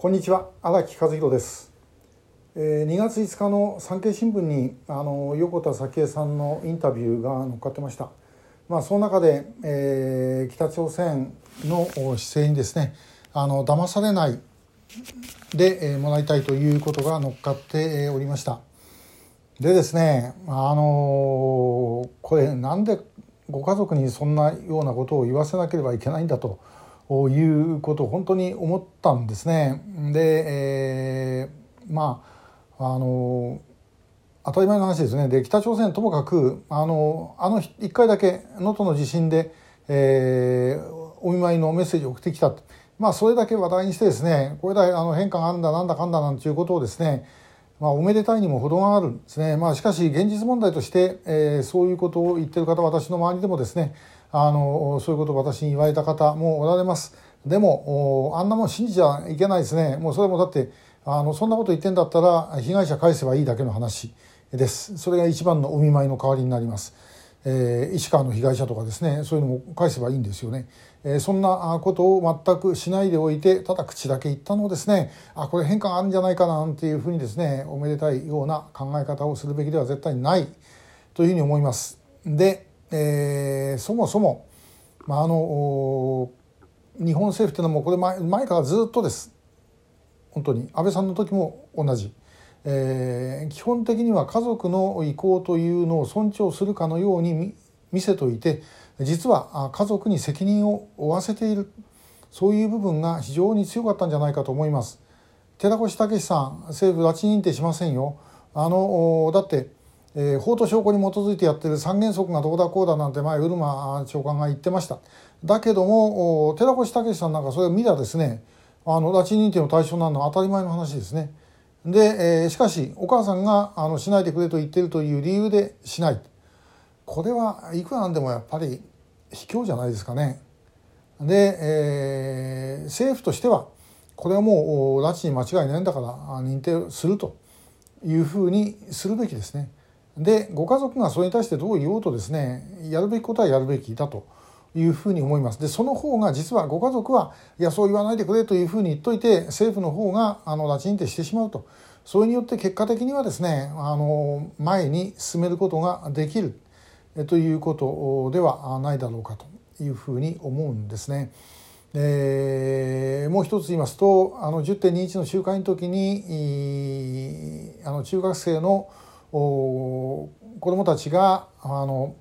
こんにちは荒木和弘です、えー、2月5日の産経新聞にあの横田早紀江さんのインタビューが載っかってました。まあその中で、えー、北朝鮮の姿勢にですねあの騙されないで、えー、もらいたいということが載っかっておりました。でですねあのこれなんでご家族にそんなようなことを言わせなければいけないんだということを本当に思ったんですね。で、えー、まああの当たり前の話ですねで北朝鮮ともかくあのあの1回だけ能登の地震で、えー、お見舞いのメッセージを送ってきたまあそれだけ話題にしてですねこれだあの変化があるんだなんだかんだなんていうことをですねまあ、おめでたいにも程があるんですね。まあ、しかし現実問題として、えー、そういうことを言ってる方私の周りでもですねあのそういうことを私に言われた方もおられます。でもあんなもん信じちゃいけないですね。もうそれもだってあのそんなこと言ってんだったら被害者返せばいいだけの話です。それが一番のお見舞いの代わりになります。えー、石川の被害者とかですねそういうのも返せばいいんですよね、えー、そんなことを全くしないでおいてただ口だけ言ったのをですねあこれ変化があるんじゃないかなんていうふうにですねおめでたいような考え方をするべきでは絶対ないというふうに思います。でえー、そもそも、まあ、あの日本政府というのもこれ前前からずっとです。本当に。安倍さんの時も同じ、えー、基本的には家族の意向というのを尊重するかのように見せといて実は家族に責任を負わせている。そういう部分が非常に強かったんじゃないかと思います。寺越武さん政府拉致認定しませんよ。あのだってえー、法と証拠に基づいてやってる三原則がどうだこうだなんて前うるま長官が言ってました。だけども寺越武さんなんかそれを見たですねあの拉致認定の対象なのは当たり前の話ですね。で、えー、しかしお母さんがあのしないでくれと言ってるという理由でしない。これはいくらなんでもやっぱり卑怯じゃないですかね。で、えー、政府としてはこれはもう拉致に間違いないんだから認定するというふうにするべきですね。でご家族がそれに対してどう言おうとですねやるべきことはやるべきだというふうに思います。でその方が実はご家族はいやそう言わないでくれというふうに言っといて政府の方があの拉致認定してしまうとそれによって結果的にはですねあの前に進めることができるということではないだろうかというふうに思うんですね。えー、もう一つ言いますとあの10.21の集会の時にあの中学生の子どもたちがあの、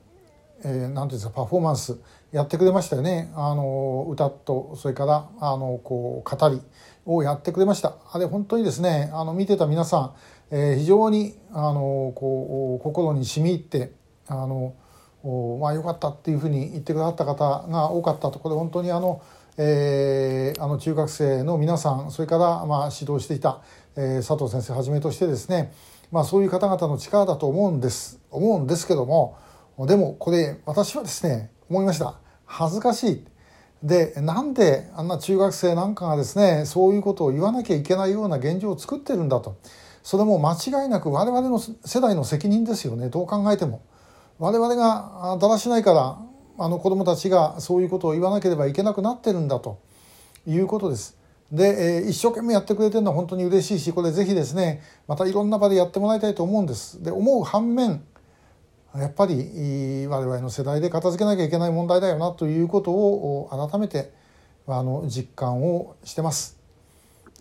えー、ていうんですかパフォーマンスやってくれましたよね。あの歌とそれからあのこう語りをやってくれました。あれ本当にですねあの見てた皆さん、えー、非常にあのこう心に染み入ってあのまあ良かったっていうふうに言ってくださった方が多かったところで本当にあのえー、あの中学生の皆さんそれからまあ指導していた、えー、佐藤先生はじめとしてですねまあ、そういう方々の力だと思うんです思うんですけどもでもこれ私はですね思いました。恥ずかしい。でなんであんな中学生なんかがですねそういうことを言わなきゃいけないような現状を作ってるんだと。それも間違いなく我々の世代の責任ですよね。どう考えても。我々がだらしないからあの子どもたちがそういうことを言わなければいけなくなってるんだということです。で、えー、一生懸命やってくれてるのは本当に嬉しいしこれぜひですねまたいろんな場でやってもらいたいと思うんです。で思う反面やっぱり我々の世代で片付けなきゃいけない問題だよなということを改めてあの実感をしてます。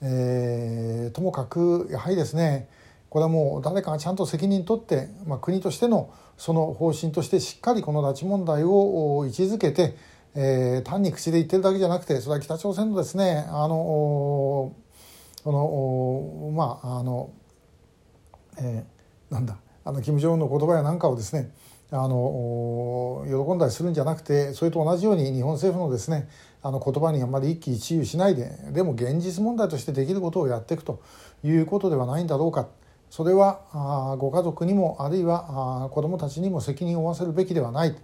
えー、ともかくやはりですねこれはもう誰かがちゃんと責任取って、まあ、国としてのその方針としてしっかりこの拉致問題を位置づけてえー、単に口で言ってるだけじゃなくてそれは北朝鮮のですねあのこのまああの、えー、なんだあの金正恩の言葉やなんかをですねあの喜んだりするんじゃなくてそれと同じように日本政府のですねあの言葉にあんまり一喜一憂しないででも現実問題としてできることをやっていくということではないんだろうかそれはあご家族にもあるいはあ子どもたちにも責任を負わせるべきではない。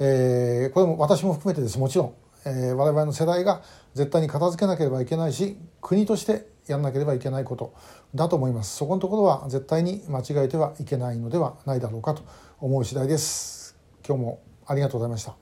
えー、これも私も含めてです。もちろん、えー、我々の世代が絶対に片付けなければいけないし国としてやらなければいけないことだと思います。そこのところは絶対に間違えてはいけないのではないだろうかと思う次第です。今日もありがとうございました。